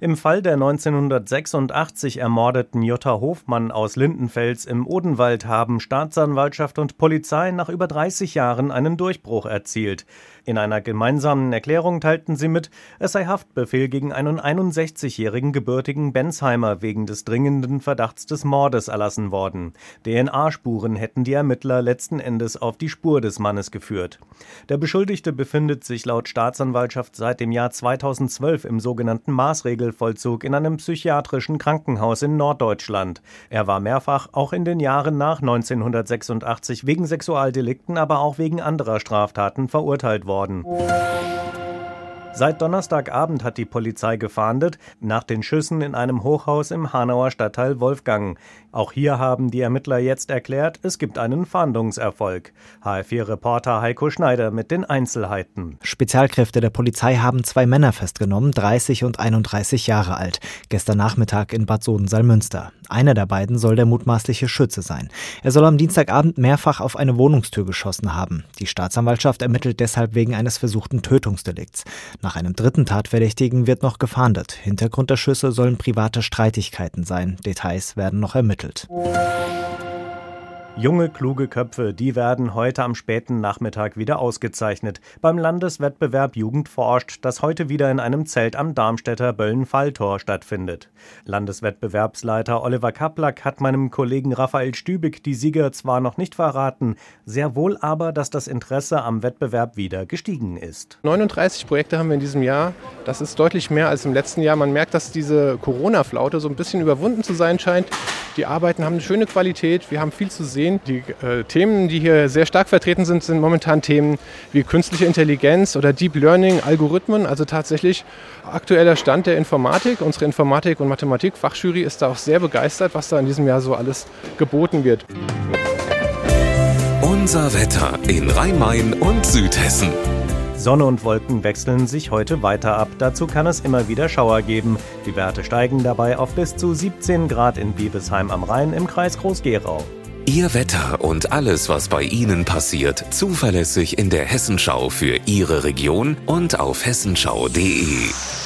Im Fall der 1986 ermordeten Jutta Hofmann aus Lindenfels im Odenwald haben Staatsanwaltschaft und Polizei nach über 30 Jahren einen Durchbruch erzielt. In einer gemeinsamen Erklärung teilten sie mit, es sei Haftbefehl gegen einen 61-jährigen gebürtigen Bensheimer wegen des dringenden Verdachts des Mordes erlassen worden. DNA-Spuren hätten die Ermittler letzten Endes auf die Spur des Mannes geführt. Der Beschuldigte befindet sich laut Staatsanwaltschaft seit dem Jahr 2012 im sogenannten Maßregelvollzug in einem psychiatrischen Krankenhaus in Norddeutschland. Er war mehrfach auch in den Jahren nach 1986 wegen Sexualdelikten, aber auch wegen anderer Straftaten verurteilt worden. Seit Donnerstagabend hat die Polizei gefahndet nach den Schüssen in einem Hochhaus im Hanauer Stadtteil Wolfgang. Auch hier haben die Ermittler jetzt erklärt, es gibt einen Fahndungserfolg. HR4-Reporter Heiko Schneider mit den Einzelheiten. Spezialkräfte der Polizei haben zwei Männer festgenommen, 30 und 31 Jahre alt, gestern Nachmittag in Bad Soden-Salmünster. Einer der beiden soll der mutmaßliche Schütze sein. Er soll am Dienstagabend mehrfach auf eine Wohnungstür geschossen haben. Die Staatsanwaltschaft ermittelt deshalb wegen eines versuchten Tötungsdelikts. Nach einem dritten Tatverdächtigen wird noch gefahndet. Hintergrund der Schüsse sollen private Streitigkeiten sein. Details werden noch ermittelt. Junge, kluge Köpfe, die werden heute am späten Nachmittag wieder ausgezeichnet. Beim Landeswettbewerb Jugend forscht, das heute wieder in einem Zelt am Darmstädter Böllen-Falltor stattfindet. Landeswettbewerbsleiter Oliver Kaplak hat meinem Kollegen Raphael Stübig die Sieger zwar noch nicht verraten, sehr wohl aber, dass das Interesse am Wettbewerb wieder gestiegen ist. 39 Projekte haben wir in diesem Jahr. Das ist deutlich mehr als im letzten Jahr. Man merkt, dass diese Corona-Flaute so ein bisschen überwunden zu sein scheint. Die Arbeiten haben eine schöne Qualität, wir haben viel zu sehen. Die äh, Themen, die hier sehr stark vertreten sind, sind momentan Themen wie künstliche Intelligenz oder Deep Learning, Algorithmen, also tatsächlich aktueller Stand der Informatik. Unsere Informatik- und Mathematik-Fachjury ist da auch sehr begeistert, was da in diesem Jahr so alles geboten wird. Unser Wetter in Rhein-Main und Südhessen. Sonne und Wolken wechseln sich heute weiter ab. Dazu kann es immer wieder Schauer geben. Die Werte steigen dabei auf bis zu 17 Grad in Biebesheim am Rhein im Kreis Groß-Gerau. Ihr Wetter und alles, was bei Ihnen passiert, zuverlässig in der Hessenschau für Ihre Region und auf hessenschau.de.